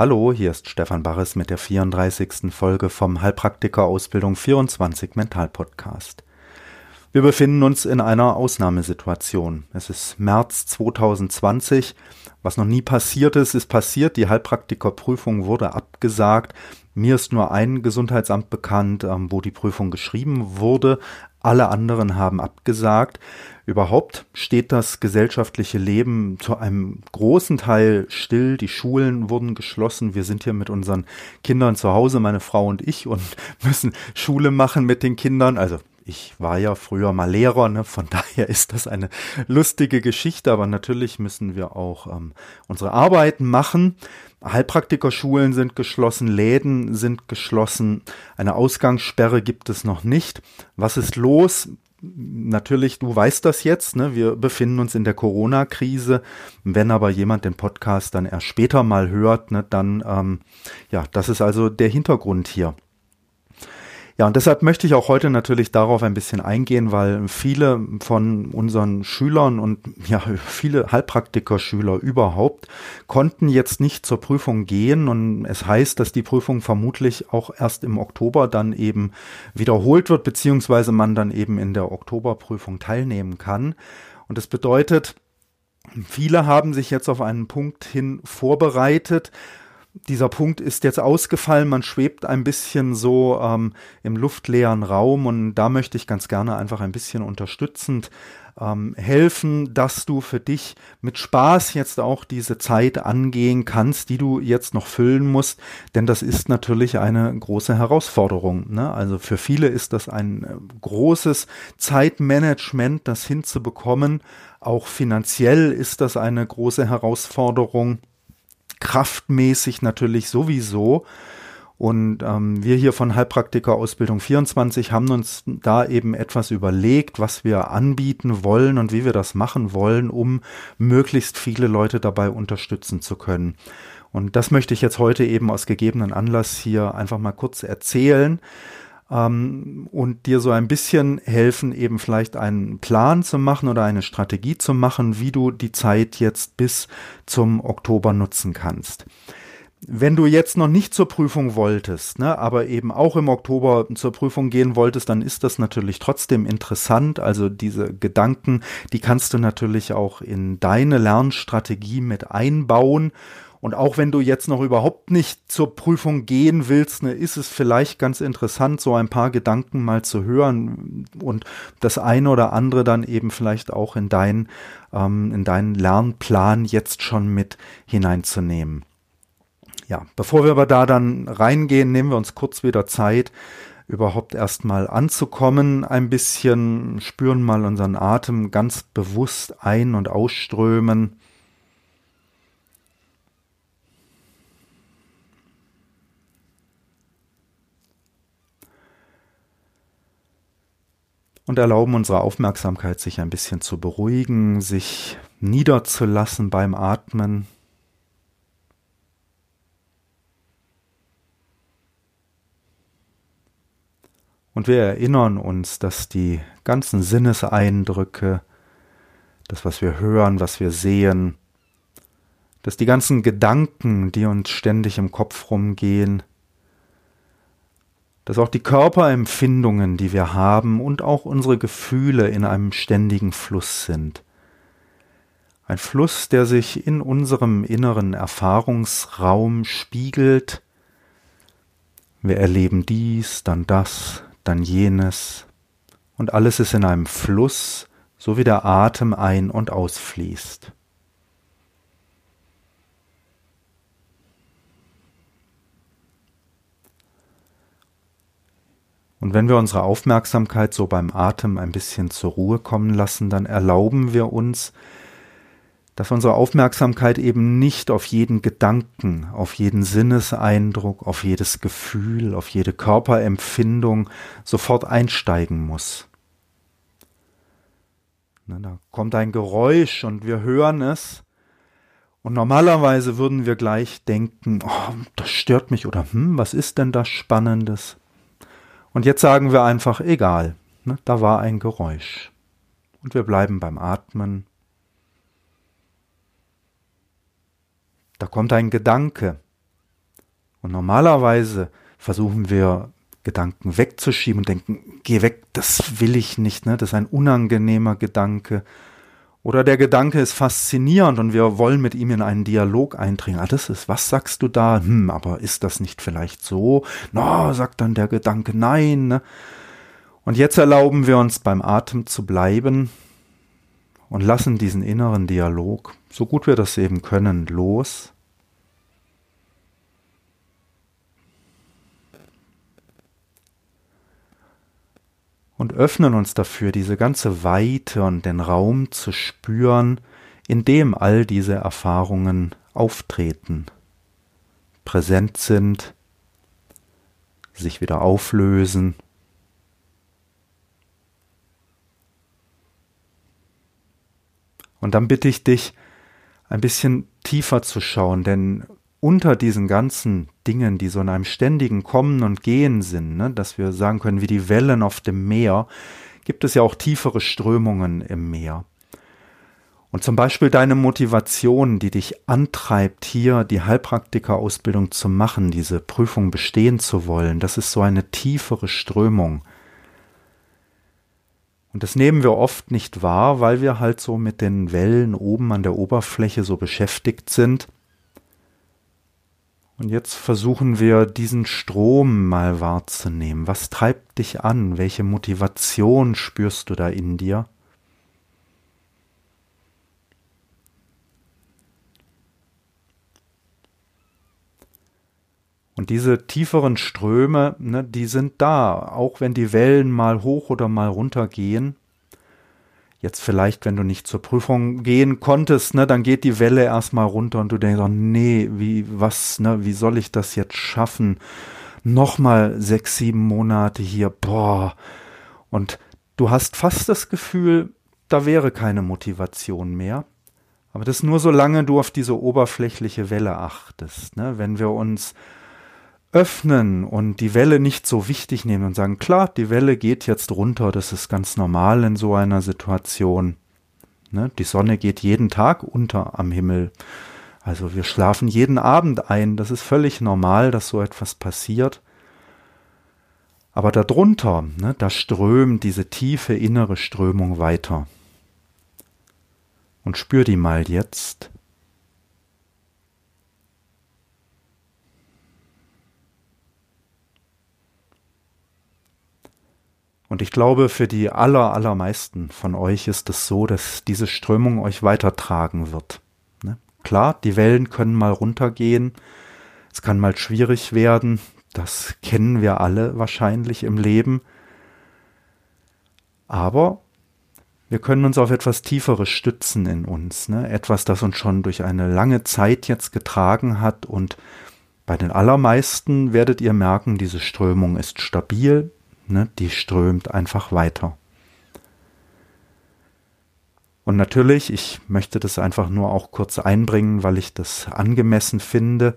Hallo, hier ist Stefan Barres mit der 34. Folge vom Heilpraktiker Ausbildung 24 Mental Podcast. Wir befinden uns in einer Ausnahmesituation. Es ist März 2020. Was noch nie passiert ist, ist passiert. Die Heilpraktikerprüfung wurde abgesagt. Mir ist nur ein Gesundheitsamt bekannt, ähm, wo die Prüfung geschrieben wurde. Alle anderen haben abgesagt. Überhaupt steht das gesellschaftliche Leben zu einem großen Teil still. Die Schulen wurden geschlossen. Wir sind hier mit unseren Kindern zu Hause, meine Frau und ich, und müssen Schule machen mit den Kindern. Also ich war ja früher mal Lehrer, ne? von daher ist das eine lustige Geschichte, aber natürlich müssen wir auch ähm, unsere Arbeiten machen. Heilpraktikerschulen sind geschlossen, Läden sind geschlossen, eine Ausgangssperre gibt es noch nicht. Was ist los? natürlich, du weißt das jetzt, ne? wir befinden uns in der Corona-Krise. Wenn aber jemand den Podcast dann erst später mal hört, ne, dann, ähm, ja, das ist also der Hintergrund hier. Ja, und deshalb möchte ich auch heute natürlich darauf ein bisschen eingehen, weil viele von unseren Schülern und ja, viele Heilpraktiker-Schüler überhaupt konnten jetzt nicht zur Prüfung gehen und es heißt, dass die Prüfung vermutlich auch erst im Oktober dann eben wiederholt wird, beziehungsweise man dann eben in der Oktoberprüfung teilnehmen kann. Und das bedeutet, Viele haben sich jetzt auf einen Punkt hin vorbereitet, dieser Punkt ist jetzt ausgefallen, man schwebt ein bisschen so ähm, im luftleeren Raum und da möchte ich ganz gerne einfach ein bisschen unterstützend ähm, helfen, dass du für dich mit Spaß jetzt auch diese Zeit angehen kannst, die du jetzt noch füllen musst, denn das ist natürlich eine große Herausforderung. Ne? Also für viele ist das ein äh, großes Zeitmanagement, das hinzubekommen. Auch finanziell ist das eine große Herausforderung kraftmäßig natürlich sowieso. Und ähm, wir hier von Heilpraktiker Ausbildung 24 haben uns da eben etwas überlegt, was wir anbieten wollen und wie wir das machen wollen, um möglichst viele Leute dabei unterstützen zu können. Und das möchte ich jetzt heute eben aus gegebenen Anlass hier einfach mal kurz erzählen ähm, und dir so ein bisschen helfen, eben vielleicht einen Plan zu machen oder eine Strategie zu machen, wie du die Zeit jetzt bis zum Oktober nutzen kannst. Wenn du jetzt noch nicht zur Prüfung wolltest, ne, aber eben auch im Oktober zur Prüfung gehen wolltest, dann ist das natürlich trotzdem interessant. Also diese Gedanken, die kannst du natürlich auch in deine Lernstrategie mit einbauen und auch wenn du jetzt noch überhaupt nicht zur Prüfung gehen willst, ne, ist es vielleicht ganz interessant, so ein paar Gedanken mal zu hören und das eine oder andere dann eben vielleicht auch in dein, ähm, in deinen Lernplan jetzt schon mit hineinzunehmen. Ja, bevor wir aber da dann reingehen, nehmen wir uns kurz wieder Zeit, überhaupt erstmal anzukommen, ein bisschen spüren mal unseren Atem ganz bewusst ein- und ausströmen. Und erlauben unserer Aufmerksamkeit, sich ein bisschen zu beruhigen, sich niederzulassen beim Atmen. Und wir erinnern uns, dass die ganzen Sinneseindrücke, das, was wir hören, was wir sehen, dass die ganzen Gedanken, die uns ständig im Kopf rumgehen, dass auch die Körperempfindungen, die wir haben und auch unsere Gefühle in einem ständigen Fluss sind. Ein Fluss, der sich in unserem inneren Erfahrungsraum spiegelt. Wir erleben dies, dann das, dann jenes, und alles ist in einem Fluss, so wie der Atem ein- und ausfließt. Und wenn wir unsere Aufmerksamkeit so beim Atem ein bisschen zur Ruhe kommen lassen, dann erlauben wir uns, dass unsere Aufmerksamkeit eben nicht auf jeden Gedanken, auf jeden Sinneseindruck, auf jedes Gefühl, auf jede Körperempfindung sofort einsteigen muss. Da kommt ein Geräusch und wir hören es. Und normalerweise würden wir gleich denken, oh, das stört mich oder hm, was ist denn das Spannendes? Und jetzt sagen wir einfach, egal, ne, da war ein Geräusch. Und wir bleiben beim Atmen Da kommt ein Gedanke. Und normalerweise versuchen wir Gedanken wegzuschieben und denken, geh weg, das will ich nicht, ne? das ist ein unangenehmer Gedanke. Oder der Gedanke ist faszinierend und wir wollen mit ihm in einen Dialog eindringen. Ah, das ist, was sagst du da? Hm, aber ist das nicht vielleicht so? Na, no, sagt dann der Gedanke, nein. Ne? Und jetzt erlauben wir uns beim Atem zu bleiben und lassen diesen inneren Dialog, so gut wir das eben können, los. Und öffnen uns dafür, diese ganze Weite und den Raum zu spüren, in dem all diese Erfahrungen auftreten, präsent sind, sich wieder auflösen. Und dann bitte ich dich, ein bisschen tiefer zu schauen, denn unter diesen ganzen Dingen, die so in einem ständigen Kommen und Gehen sind, ne, dass wir sagen können, wie die Wellen auf dem Meer, gibt es ja auch tiefere Strömungen im Meer. Und zum Beispiel deine Motivation, die dich antreibt, hier die Heilpraktikerausbildung zu machen, diese Prüfung bestehen zu wollen, das ist so eine tiefere Strömung. Und das nehmen wir oft nicht wahr, weil wir halt so mit den Wellen oben an der Oberfläche so beschäftigt sind. Und jetzt versuchen wir diesen Strom mal wahrzunehmen. Was treibt dich an? Welche Motivation spürst du da in dir? Und diese tieferen Ströme, ne, die sind da, auch wenn die Wellen mal hoch oder mal runter gehen. Jetzt vielleicht, wenn du nicht zur Prüfung gehen konntest, ne, dann geht die Welle erstmal runter und du denkst, oh nee, wie, was, ne, wie soll ich das jetzt schaffen? Nochmal sechs, sieben Monate hier, boah. Und du hast fast das Gefühl, da wäre keine Motivation mehr. Aber das nur solange du auf diese oberflächliche Welle achtest. Ne? Wenn wir uns öffnen und die Welle nicht so wichtig nehmen und sagen, klar, die Welle geht jetzt runter, das ist ganz normal in so einer Situation. Ne? Die Sonne geht jeden Tag unter am Himmel. Also wir schlafen jeden Abend ein, das ist völlig normal, dass so etwas passiert. Aber darunter, ne, da strömt diese tiefe innere Strömung weiter. Und spür die mal jetzt. Und ich glaube, für die aller, allermeisten von euch ist es so, dass diese Strömung euch weitertragen wird. Ne? Klar, die Wellen können mal runtergehen, es kann mal schwierig werden, das kennen wir alle wahrscheinlich im Leben. Aber wir können uns auf etwas Tieferes stützen in uns, ne? etwas, das uns schon durch eine lange Zeit jetzt getragen hat und bei den allermeisten werdet ihr merken, diese Strömung ist stabil, ne, die strömt einfach weiter. Und natürlich, ich möchte das einfach nur auch kurz einbringen, weil ich das angemessen finde.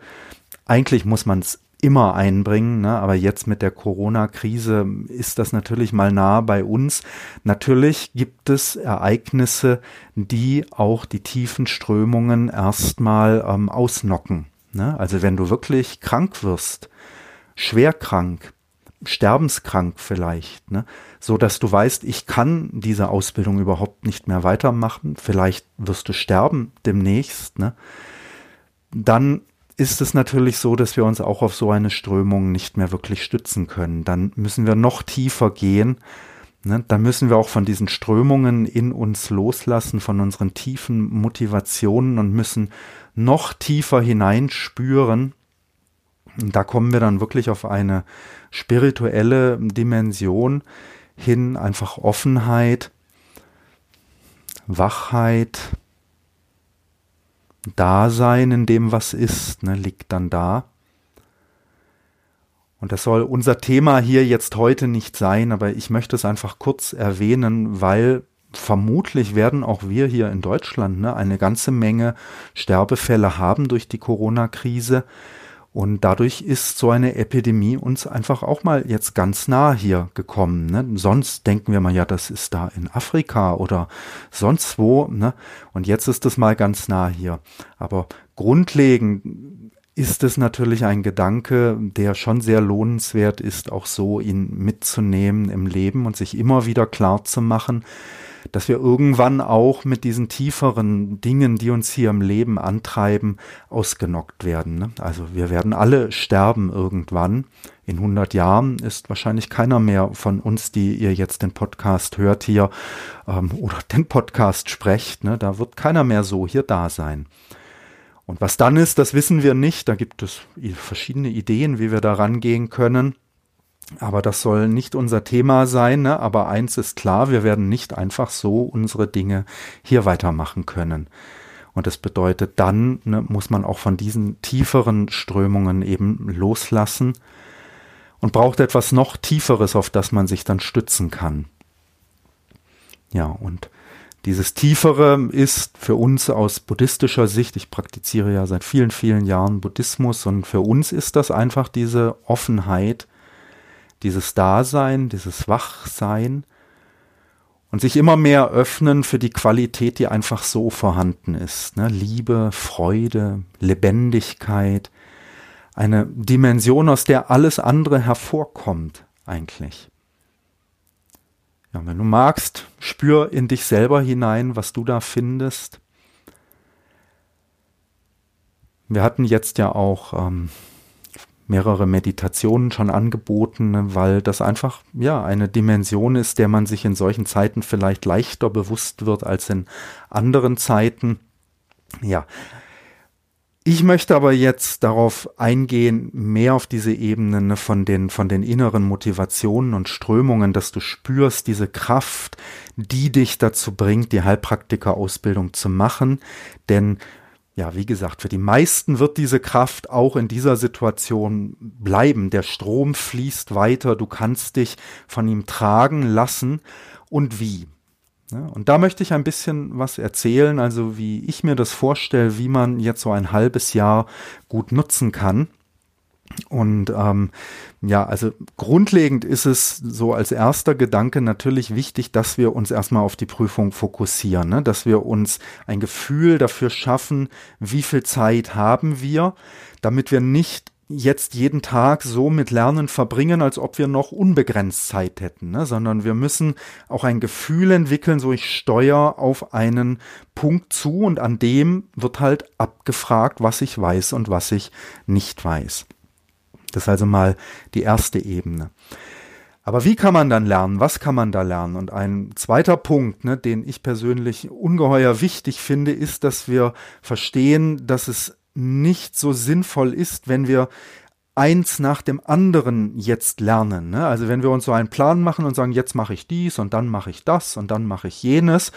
Eigentlich muss man es immer einbringen, ne? aber jetzt mit der Corona-Krise ist das natürlich mal nah bei uns. Natürlich gibt es Ereignisse, die auch die tiefen Strömungen erstmal ähm, ausnocken. Ne? Also wenn du wirklich krank wirst, schwer krank, sterbenskrank vielleicht, ne? so dass du weißt, ich kann diese Ausbildung überhaupt nicht mehr weitermachen, vielleicht wirst du sterben demnächst, ne? dann ist es natürlich so, dass wir uns auch auf so eine Strömung nicht mehr wirklich stützen können. Dann müssen wir noch tiefer gehen. Ne? Dann müssen wir auch von diesen Strömungen in uns loslassen, von unseren tiefen Motivationen und müssen noch tiefer hineinspüren, da kommen wir dann wirklich auf eine spirituelle Dimension hin, einfach Offenheit, Wachheit, Dasein in dem, was ist, ne, liegt dann da. Und das soll unser Thema hier jetzt heute nicht sein, aber ich möchte es einfach kurz erwähnen, weil vermutlich werden auch wir hier in Deutschland ne, eine ganze Menge Sterbefälle haben durch die Corona-Krise. Und dadurch ist so eine Epidemie uns einfach auch mal jetzt ganz nah hier gekommen. Ne? Sonst denken wir mal, ja, das ist da in Afrika oder sonst wo. Ne? Und jetzt ist es mal ganz nah hier. Aber grundlegend ist es natürlich ein Gedanke, der schon sehr lohnenswert ist, auch so ihn mitzunehmen im Leben und sich immer wieder klar zu machen, dass wir irgendwann auch mit diesen tieferen Dingen, die uns hier im Leben antreiben, ausgenockt werden. Ne? Also wir werden alle sterben irgendwann. In 100 Jahren ist wahrscheinlich keiner mehr von uns, die ihr jetzt den Podcast hört hier ähm, oder den Podcast sprecht. Ne? Da wird keiner mehr so hier da sein. Und was dann ist, das wissen wir nicht. Da gibt es verschiedene Ideen, wie wir da rangehen können. Aber das soll nicht unser Thema sein. Ne? Aber eins ist klar, wir werden nicht einfach so unsere Dinge hier weitermachen können. Und das bedeutet, dann ne, muss man auch von diesen tieferen Strömungen eben loslassen und braucht etwas noch Tieferes, auf das man sich dann stützen kann. Ja, und dieses Tiefere ist für uns aus buddhistischer Sicht, ich praktiziere ja seit vielen, vielen Jahren Buddhismus und für uns ist das einfach diese Offenheit, dieses Dasein, dieses Wachsein und sich immer mehr öffnen für die Qualität, die einfach so vorhanden ist. Ne? Liebe, Freude, Lebendigkeit, eine Dimension, aus der alles andere hervorkommt eigentlich. Ja, wenn du magst, spür in dich selber hinein, was du da findest. Wir hatten jetzt ja auch ähm, mehrere Meditationen schon angeboten, weil das einfach ja eine Dimension ist, der man sich in solchen Zeiten vielleicht leichter bewusst wird als in anderen Zeiten. Ja, ich möchte aber jetzt darauf eingehen, mehr auf diese Ebene ne, von den, von den inneren Motivationen und Strömungen, dass du spürst diese Kraft, die dich dazu bringt, die Heilpraktiker-Ausbildung zu machen. Denn, ja, wie gesagt, für die meisten wird diese Kraft auch in dieser Situation bleiben. Der Strom fließt weiter, du kannst dich von ihm tragen lassen. Und wie? Ne? Und da möchte ich ein bisschen was erzählen, also wie ich mir das vorstelle, wie man jetzt so ein halbes Jahr gut nutzen kann. Und ähm, ja, also grundlegend ist es so als erster Gedanke natürlich wichtig, dass wir uns erstmal auf die Prüfung fokussieren, ne? dass wir uns ein Gefühl dafür schaffen, wie viel Zeit haben wir, damit wir nicht jetzt jeden Tag so mit Lernen verbringen, als ob wir noch unbegrenzt Zeit hätten, ne? sondern wir müssen auch ein Gefühl entwickeln, so ich steuere auf einen Punkt zu und an dem wird halt abgefragt, was ich weiß und was ich nicht weiß. Das ist also mal die erste Ebene. Aber wie kann man dann lernen? Was kann man da lernen? Und ein zweiter Punkt, ne, den ich persönlich ungeheuer wichtig finde, ist, dass wir verstehen, dass es nicht so sinnvoll ist, wenn wir eins nach dem anderen jetzt lernen. Ne? Also wenn wir uns so einen Plan machen und sagen, jetzt mache ich dies und dann mache ich das und dann mache ich jenes,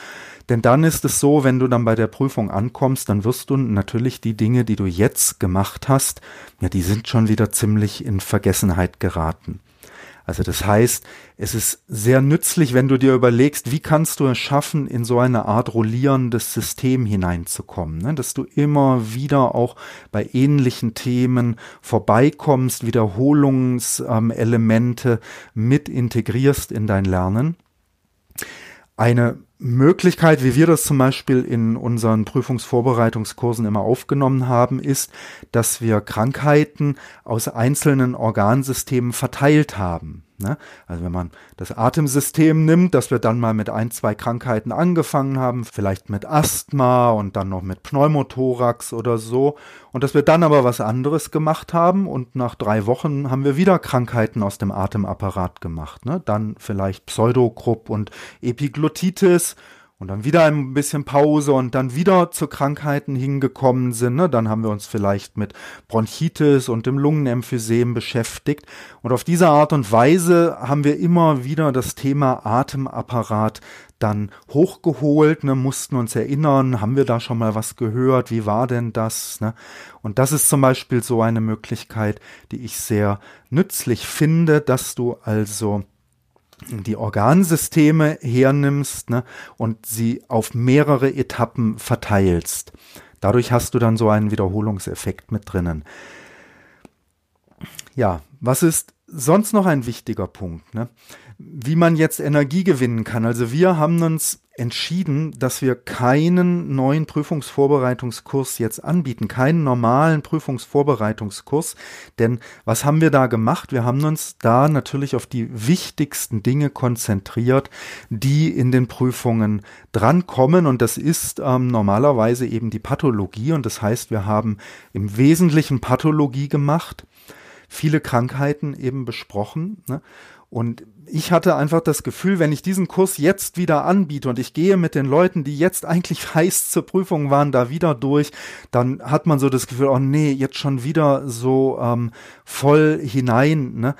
denn dann ist es so, wenn du dann bei der Prüfung ankommst, dann wirst du natürlich die Dinge, die du jetzt gemacht hast, ja, die sind schon wieder ziemlich in Vergessenheit geraten. Also das heißt, es ist sehr nützlich, wenn du dir überlegst, wie kannst du es schaffen, in so eine Art rollierendes System hineinzukommen, ne? dass du immer wieder auch bei ähnlichen Themen vorbeikommst, Wiederholungselemente mit integrierst in dein Lernen. Eine Möglichkeit, wie wir das zum Beispiel in unseren Prüfungsvorbereitungskursen immer aufgenommen haben, ist, dass wir Krankheiten aus einzelnen Organsystemen verteilt haben. Ne? Also wenn man das Atemsystem nimmt, dass wir dann mal mit ein, zwei Krankheiten angefangen haben, vielleicht mit Asthma und dann noch mit Pneumothorax oder so, und dass wir dann aber was anderes gemacht haben und nach drei Wochen haben wir wieder Krankheiten aus dem Atemapparat gemacht. Ne? Dann vielleicht Pseudogrupp und Epiglottitis und dann wieder ein bisschen Pause und dann wieder zu Krankheiten hingekommen sind. Ne? Dann haben wir uns vielleicht mit Bronchitis und dem Lungenemphysem beschäftigt. Und auf diese Art und Weise haben wir immer wieder das Thema Atemapparat dann hochgeholt, ne, mussten uns erinnern, haben wir da schon mal was gehört, wie war denn das? Ne? Und das ist zum Beispiel so eine Möglichkeit, die ich sehr nützlich finde, dass du also die Organsysteme hernimmst ne, und sie auf mehrere Etappen verteilst. Dadurch hast du dann so einen Wiederholungseffekt mit drinnen. Ja, was ist sonst noch ein wichtiger Punkt? Ne? Wie man jetzt Energie gewinnen kann. Also wir haben uns entschieden, dass wir keinen neuen Prüfungsvorbereitungskurs jetzt anbieten, keinen normalen Prüfungsvorbereitungskurs. Denn was haben wir da gemacht? Wir haben uns da natürlich auf die wichtigsten Dinge konzentriert, die in den Prüfungen drankommen. Und das ist ähm, normalerweise eben die Pathologie. Und das heißt, wir haben im Wesentlichen Pathologie gemacht, viele Krankheiten eben besprochen. Ne? Und ich hatte einfach das Gefühl, wenn ich diesen Kurs jetzt wieder anbiete und ich gehe mit den Leuten, die jetzt eigentlich heiß zur Prüfung waren, da wieder durch, dann hat man so das Gefühl, oh nee, jetzt schon wieder so ähm, voll hinein. Ne?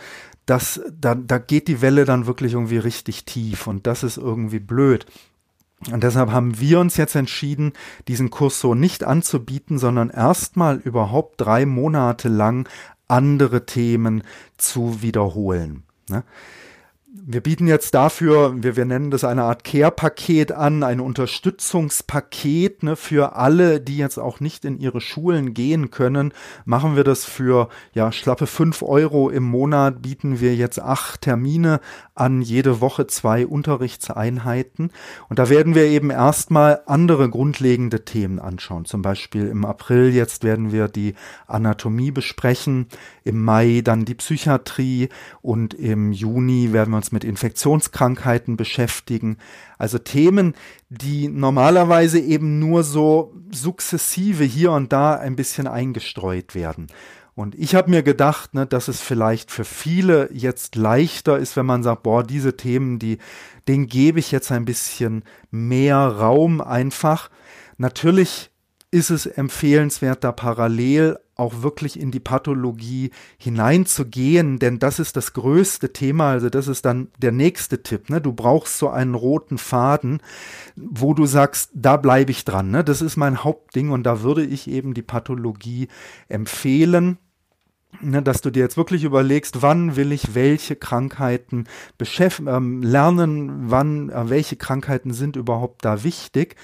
Das, da, da geht die Welle dann wirklich irgendwie richtig tief und das ist irgendwie blöd. Und deshalb haben wir uns jetzt entschieden, diesen Kurs so nicht anzubieten, sondern erstmal überhaupt drei Monate lang andere Themen zu wiederholen. Ne? Wir bieten jetzt dafür, wir, wir nennen das eine Art Care-Paket an, ein Unterstützungspaket ne, für alle, die jetzt auch nicht in ihre Schulen gehen können. Machen wir das für ja schlappe fünf Euro im Monat, bieten wir jetzt acht Termine an, jede Woche zwei Unterrichtseinheiten. Und da werden wir eben erstmal andere grundlegende Themen anschauen. Zum Beispiel im April jetzt werden wir die Anatomie besprechen, im Mai dann die Psychiatrie und im Juni werden wir uns mit Infektionskrankheiten beschäftigen. Also Themen, die normalerweise eben nur so sukzessive hier und da ein bisschen eingestreut werden. Und ich habe mir gedacht, ne, dass es vielleicht für viele jetzt leichter ist, wenn man sagt, boah, diese Themen, die, denen gebe ich jetzt ein bisschen mehr Raum einfach. Natürlich ist es empfehlenswert, da parallel auch wirklich in die Pathologie hineinzugehen, denn das ist das größte Thema, also das ist dann der nächste Tipp. Ne? Du brauchst so einen roten Faden, wo du sagst, da bleibe ich dran. Ne? Das ist mein Hauptding und da würde ich eben die Pathologie empfehlen. Ne, dass du dir jetzt wirklich überlegst, wann will ich welche Krankheiten ähm, lernen, wann, äh, welche Krankheiten sind überhaupt da wichtig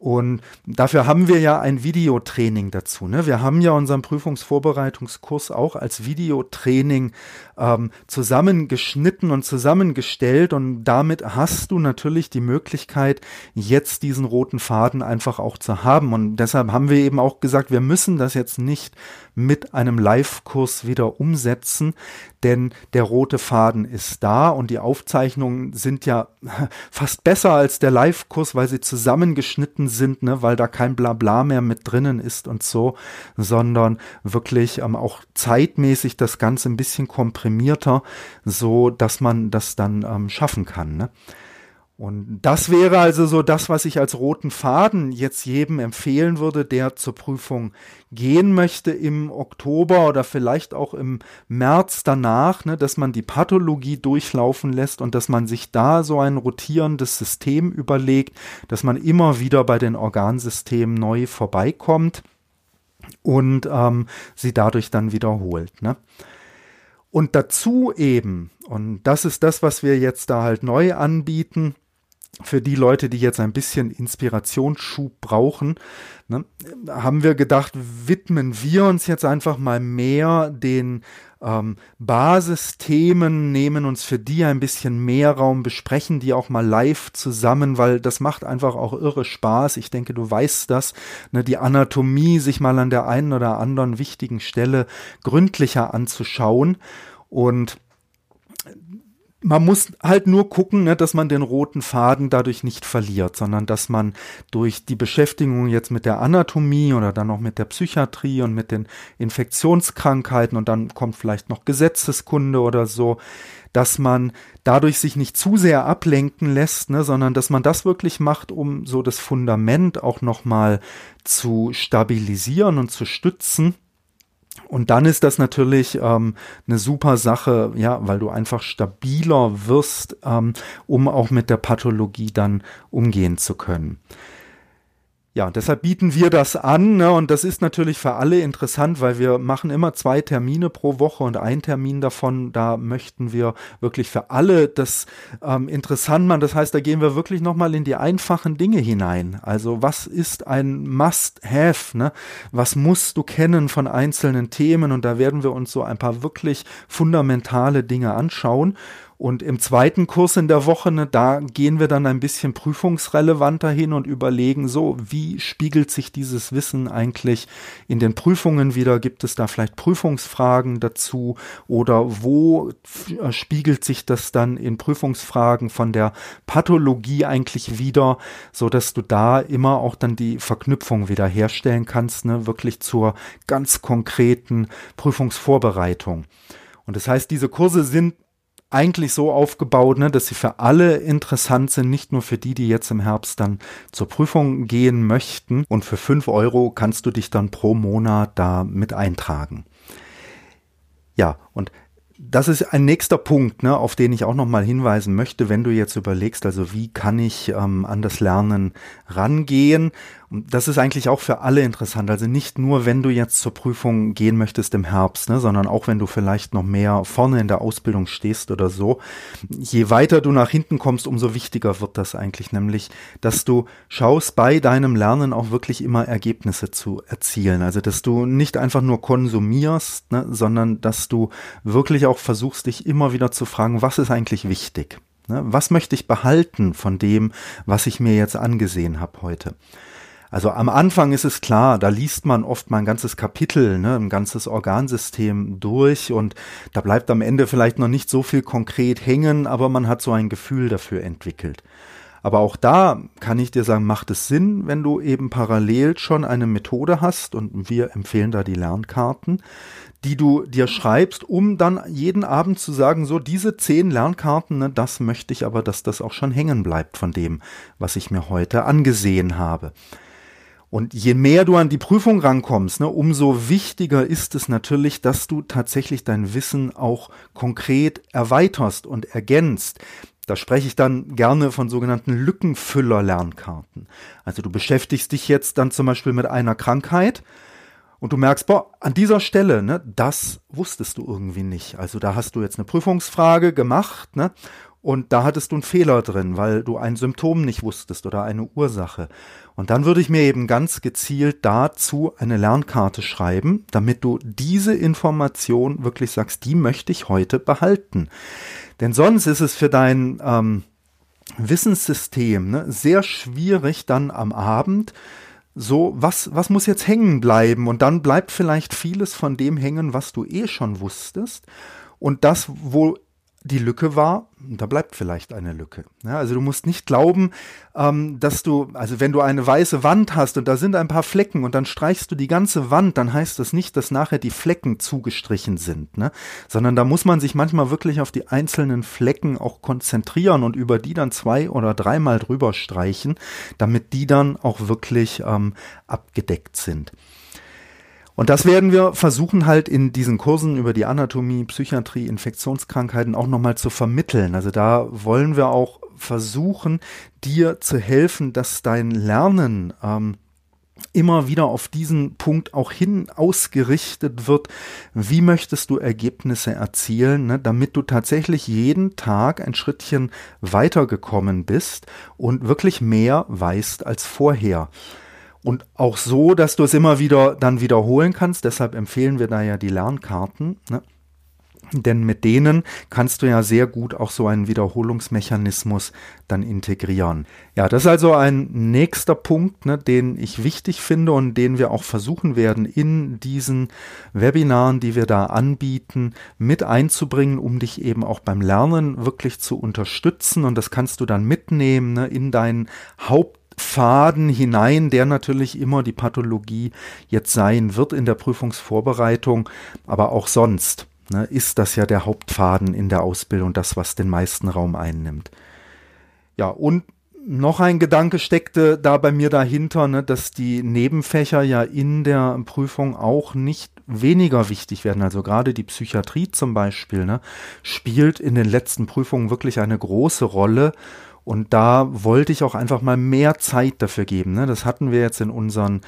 und dafür haben wir ja ein Videotraining dazu. Ne? Wir haben ja unseren Prüfungsvorbereitungskurs auch als Videotraining ähm, zusammengeschnitten und zusammengestellt. Und damit hast du natürlich die Möglichkeit, jetzt diesen roten Faden einfach auch zu haben. Und deshalb haben wir eben auch gesagt, wir müssen das jetzt nicht mit einem Live-Kurs wieder umsetzen, denn der rote Faden ist da und die Aufzeichnungen sind ja fast besser als der Live-Kurs, weil sie zusammengeschnitten sind, ne, weil da kein Blabla mehr mit drinnen ist und so, sondern wirklich ähm, auch zeitmäßig das Ganze ein bisschen komprimierter, so dass man das dann ähm, schaffen kann. Ne? Und das wäre also so das, was ich als roten Faden jetzt jedem empfehlen würde, der zur Prüfung gehen möchte im Oktober oder vielleicht auch im März danach, ne, dass man die Pathologie durchlaufen lässt und dass man sich da so ein rotierendes System überlegt, dass man immer wieder bei den Organsystemen neu vorbeikommt und ähm, sie dadurch dann wiederholt. Ne? Und dazu eben, und das ist das, was wir jetzt da halt neu anbieten, für die Leute, die jetzt ein bisschen Inspirationsschub brauchen, ne, haben wir gedacht, widmen wir uns jetzt einfach mal mehr den ähm, Basisthemen, nehmen uns für die ein bisschen mehr Raum, besprechen die auch mal live zusammen, weil das macht einfach auch irre Spaß. Ich denke, du weißt das, ne, die Anatomie sich mal an der einen oder anderen wichtigen Stelle gründlicher anzuschauen und man muss halt nur gucken, ne, dass man den roten Faden dadurch nicht verliert, sondern dass man durch die Beschäftigung jetzt mit der Anatomie oder dann noch mit der Psychiatrie und mit den Infektionskrankheiten und dann kommt vielleicht noch Gesetzeskunde oder so, dass man dadurch sich nicht zu sehr ablenken lässt, ne, sondern dass man das wirklich macht, um so das Fundament auch nochmal zu stabilisieren und zu stützen und dann ist das natürlich ähm, eine super Sache, ja, weil du einfach stabiler wirst, ähm, um auch mit der Pathologie dann umgehen zu können. Ja, deshalb bieten wir das an ne, und das ist natürlich für alle interessant, weil wir machen immer zwei Termine pro Woche und ein Termin davon, da möchten wir wirklich für alle das ähm, interessant machen. Das heißt, da gehen wir wirklich nochmal in die einfachen Dinge hinein. Also was ist ein Must-Have? Ne? Was musst du kennen von einzelnen Themen? Und da werden wir uns so ein paar wirklich fundamentale Dinge anschauen. Und im zweiten Kurs in der Woche, ne, da gehen wir dann ein bisschen prüfungsrelevanter hin und überlegen so, wie spiegelt sich dieses Wissen eigentlich in den Prüfungen wieder? Gibt es da vielleicht Prüfungsfragen dazu? Oder wo spiegelt sich das dann in Prüfungsfragen von der Pathologie eigentlich wieder, so dass du da immer auch dann die Verknüpfung wieder herstellen kannst, ne, wirklich zur ganz konkreten Prüfungsvorbereitung. Und das heißt, diese Kurse sind eigentlich so aufgebaut, ne, dass sie für alle interessant sind, nicht nur für die, die jetzt im Herbst dann zur Prüfung gehen möchten. Und für fünf Euro kannst du dich dann pro Monat da mit eintragen. Ja, und das ist ein nächster Punkt, ne, auf den ich auch nochmal hinweisen möchte, wenn du jetzt überlegst, also wie kann ich ähm, an das Lernen rangehen. Das ist eigentlich auch für alle interessant. Also nicht nur, wenn du jetzt zur Prüfung gehen möchtest im Herbst, ne, sondern auch wenn du vielleicht noch mehr vorne in der Ausbildung stehst oder so. Je weiter du nach hinten kommst, umso wichtiger wird das eigentlich, nämlich, dass du schaust, bei deinem Lernen auch wirklich immer Ergebnisse zu erzielen. Also, dass du nicht einfach nur konsumierst, ne, sondern dass du wirklich auch versuchst, dich immer wieder zu fragen, was ist eigentlich wichtig? Ne? Was möchte ich behalten von dem, was ich mir jetzt angesehen habe heute? Also am Anfang ist es klar, da liest man oft mal ein ganzes Kapitel, ne, ein ganzes Organsystem durch und da bleibt am Ende vielleicht noch nicht so viel konkret hängen, aber man hat so ein Gefühl dafür entwickelt. Aber auch da kann ich dir sagen, macht es Sinn, wenn du eben parallel schon eine Methode hast und wir empfehlen da die Lernkarten, die du dir schreibst, um dann jeden Abend zu sagen, so diese zehn Lernkarten, ne, das möchte ich aber, dass das auch schon hängen bleibt von dem, was ich mir heute angesehen habe. Und je mehr du an die Prüfung rankommst, ne, umso wichtiger ist es natürlich, dass du tatsächlich dein Wissen auch konkret erweiterst und ergänzt. Da spreche ich dann gerne von sogenannten Lückenfüller-Lernkarten. Also du beschäftigst dich jetzt dann zum Beispiel mit einer Krankheit und du merkst, boah, an dieser Stelle, ne, das wusstest du irgendwie nicht. Also da hast du jetzt eine Prüfungsfrage gemacht, ne, und da hattest du einen Fehler drin, weil du ein Symptom nicht wusstest oder eine Ursache. Und dann würde ich mir eben ganz gezielt dazu eine Lernkarte schreiben, damit du diese Information wirklich sagst, die möchte ich heute behalten. Denn sonst ist es für dein ähm, Wissenssystem ne, sehr schwierig dann am Abend so, was, was muss jetzt hängen bleiben? Und dann bleibt vielleicht vieles von dem hängen, was du eh schon wusstest. Und das, wo die Lücke war, da bleibt vielleicht eine Lücke. Ja, also du musst nicht glauben, ähm, dass du, also wenn du eine weiße Wand hast und da sind ein paar Flecken und dann streichst du die ganze Wand, dann heißt das nicht, dass nachher die Flecken zugestrichen sind, ne? sondern da muss man sich manchmal wirklich auf die einzelnen Flecken auch konzentrieren und über die dann zwei oder dreimal drüber streichen, damit die dann auch wirklich ähm, abgedeckt sind. Und das werden wir versuchen halt in diesen Kursen über die Anatomie, Psychiatrie, Infektionskrankheiten auch nochmal zu vermitteln. Also da wollen wir auch versuchen, dir zu helfen, dass dein Lernen ähm, immer wieder auf diesen Punkt auch hin ausgerichtet wird, wie möchtest du Ergebnisse erzielen, ne, damit du tatsächlich jeden Tag ein Schrittchen weitergekommen bist und wirklich mehr weißt als vorher. Und auch so, dass du es immer wieder dann wiederholen kannst. Deshalb empfehlen wir da ja die Lernkarten. Ne? Denn mit denen kannst du ja sehr gut auch so einen Wiederholungsmechanismus dann integrieren. Ja, das ist also ein nächster Punkt, ne, den ich wichtig finde und den wir auch versuchen werden, in diesen Webinaren, die wir da anbieten, mit einzubringen, um dich eben auch beim Lernen wirklich zu unterstützen. Und das kannst du dann mitnehmen ne, in deinen Haupt Faden hinein, der natürlich immer die Pathologie jetzt sein wird in der Prüfungsvorbereitung, aber auch sonst ne, ist das ja der Hauptfaden in der Ausbildung, das, was den meisten Raum einnimmt. Ja, und noch ein Gedanke steckte da bei mir dahinter, ne, dass die Nebenfächer ja in der Prüfung auch nicht weniger wichtig werden. Also gerade die Psychiatrie zum Beispiel ne, spielt in den letzten Prüfungen wirklich eine große Rolle. Und da wollte ich auch einfach mal mehr Zeit dafür geben. Ne? Das hatten wir jetzt in unseren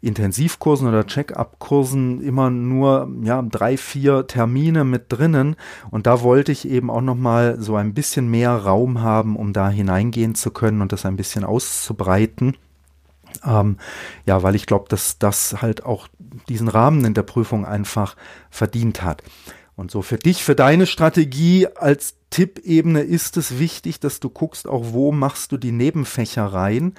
Intensivkursen oder Check-up-Kursen immer nur ja drei, vier Termine mit drinnen und da wollte ich eben auch noch mal so ein bisschen mehr Raum haben, um da hineingehen zu können und das ein bisschen auszubreiten. Ähm, ja, weil ich glaube, dass das halt auch diesen Rahmen in der Prüfung einfach verdient hat. Und so für dich, für deine Strategie als Tippebene ist es wichtig, dass du guckst, auch wo machst du die Nebenfächer rein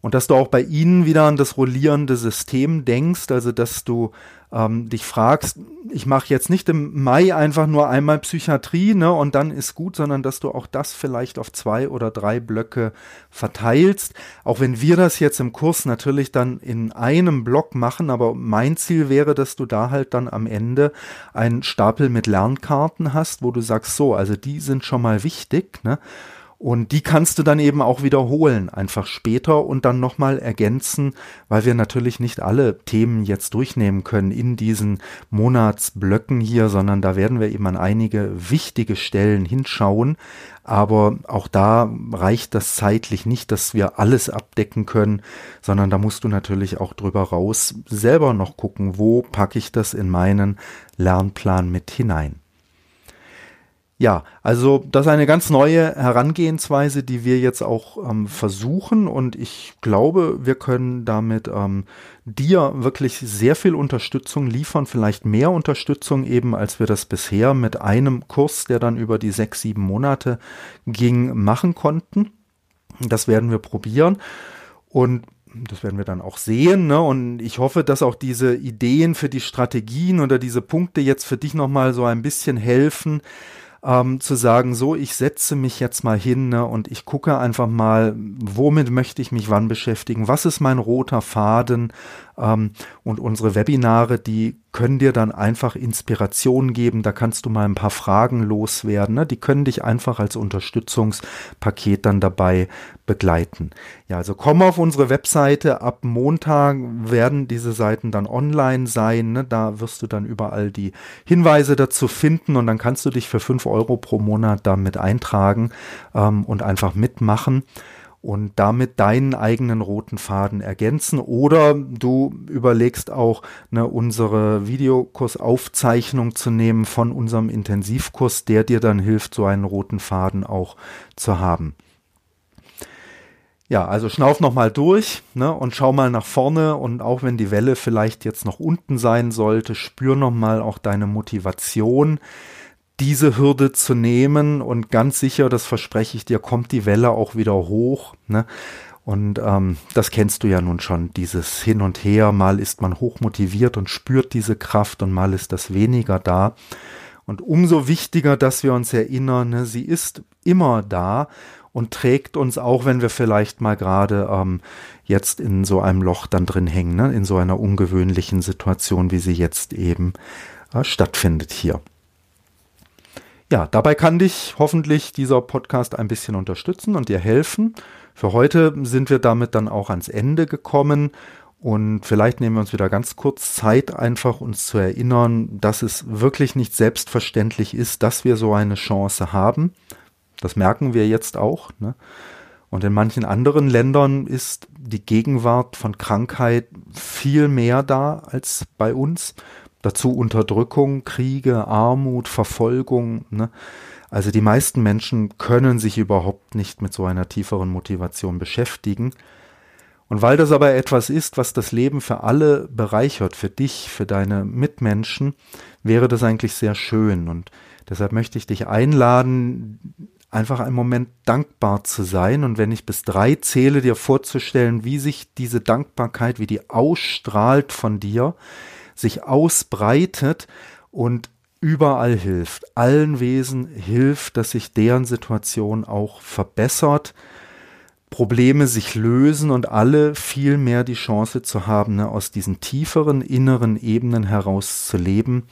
und dass du auch bei ihnen wieder an das rollierende System denkst, also dass du ähm, dich fragst, ich mache jetzt nicht im Mai einfach nur einmal Psychiatrie ne, und dann ist gut, sondern dass du auch das vielleicht auf zwei oder drei Blöcke verteilst. Auch wenn wir das jetzt im Kurs natürlich dann in einem Block machen, aber mein Ziel wäre, dass du da halt dann am Ende einen Stapel mit Lernkarten hast, wo du sagst, so, also die sind schon mal wichtig. Ne? Und die kannst du dann eben auch wiederholen, einfach später und dann nochmal ergänzen, weil wir natürlich nicht alle Themen jetzt durchnehmen können in diesen Monatsblöcken hier, sondern da werden wir eben an einige wichtige Stellen hinschauen. Aber auch da reicht das zeitlich nicht, dass wir alles abdecken können, sondern da musst du natürlich auch drüber raus selber noch gucken, wo packe ich das in meinen Lernplan mit hinein. Ja, also das ist eine ganz neue Herangehensweise, die wir jetzt auch ähm, versuchen und ich glaube, wir können damit ähm, dir wirklich sehr viel Unterstützung liefern, vielleicht mehr Unterstützung eben, als wir das bisher mit einem Kurs, der dann über die sechs, sieben Monate ging, machen konnten. Das werden wir probieren und das werden wir dann auch sehen. Ne? Und ich hoffe, dass auch diese Ideen für die Strategien oder diese Punkte jetzt für dich nochmal so ein bisschen helfen, ähm, zu sagen, so, ich setze mich jetzt mal hin ne, und ich gucke einfach mal, womit möchte ich mich wann beschäftigen, was ist mein roter Faden ähm, und unsere Webinare, die können dir dann einfach Inspiration geben. Da kannst du mal ein paar Fragen loswerden. Ne? Die können dich einfach als Unterstützungspaket dann dabei begleiten. Ja, also komm auf unsere Webseite. Ab Montag werden diese Seiten dann online sein. Ne? Da wirst du dann überall die Hinweise dazu finden und dann kannst du dich für fünf Euro pro Monat damit eintragen ähm, und einfach mitmachen und damit deinen eigenen roten Faden ergänzen. Oder du überlegst auch, ne, unsere Videokursaufzeichnung zu nehmen von unserem Intensivkurs, der dir dann hilft, so einen roten Faden auch zu haben. Ja, also schnauf nochmal durch ne, und schau mal nach vorne und auch wenn die Welle vielleicht jetzt noch unten sein sollte, spür nochmal auch deine Motivation diese Hürde zu nehmen und ganz sicher, das verspreche ich dir, kommt die Welle auch wieder hoch. Ne? Und ähm, das kennst du ja nun schon, dieses Hin und Her. Mal ist man hochmotiviert und spürt diese Kraft und mal ist das weniger da. Und umso wichtiger, dass wir uns erinnern, ne, sie ist immer da und trägt uns auch, wenn wir vielleicht mal gerade ähm, jetzt in so einem Loch dann drin hängen, ne, in so einer ungewöhnlichen Situation, wie sie jetzt eben äh, stattfindet hier. Ja, dabei kann dich hoffentlich dieser Podcast ein bisschen unterstützen und dir helfen. Für heute sind wir damit dann auch ans Ende gekommen und vielleicht nehmen wir uns wieder ganz kurz Zeit, einfach uns zu erinnern, dass es wirklich nicht selbstverständlich ist, dass wir so eine Chance haben. Das merken wir jetzt auch. Ne? Und in manchen anderen Ländern ist die Gegenwart von Krankheit viel mehr da als bei uns. Dazu Unterdrückung, Kriege, Armut, Verfolgung. Ne? Also die meisten Menschen können sich überhaupt nicht mit so einer tieferen Motivation beschäftigen. Und weil das aber etwas ist, was das Leben für alle bereichert, für dich, für deine Mitmenschen, wäre das eigentlich sehr schön. Und deshalb möchte ich dich einladen, einfach einen Moment dankbar zu sein und wenn ich bis drei zähle, dir vorzustellen, wie sich diese Dankbarkeit, wie die ausstrahlt von dir, sich ausbreitet und überall hilft, allen Wesen hilft, dass sich deren Situation auch verbessert, Probleme sich lösen und alle viel mehr die Chance zu haben, ne, aus diesen tieferen inneren Ebenen heraus zu leben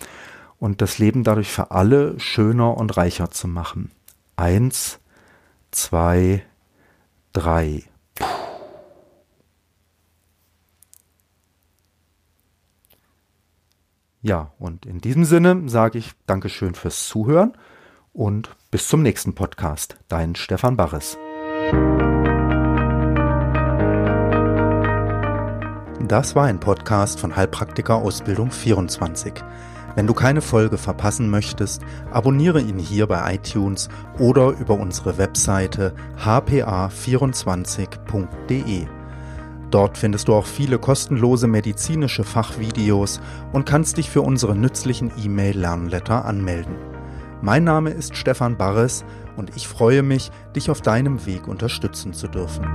und das Leben dadurch für alle schöner und reicher zu machen. Eins, zwei, drei. Ja, und in diesem Sinne sage ich Dankeschön fürs Zuhören und bis zum nächsten Podcast. Dein Stefan Barres. Das war ein Podcast von Heilpraktiker Ausbildung 24. Wenn du keine Folge verpassen möchtest, abonniere ihn hier bei iTunes oder über unsere Webseite hpa24.de. Dort findest du auch viele kostenlose medizinische Fachvideos und kannst dich für unsere nützlichen E-Mail-Lernletter anmelden. Mein Name ist Stefan Barres und ich freue mich, dich auf deinem Weg unterstützen zu dürfen.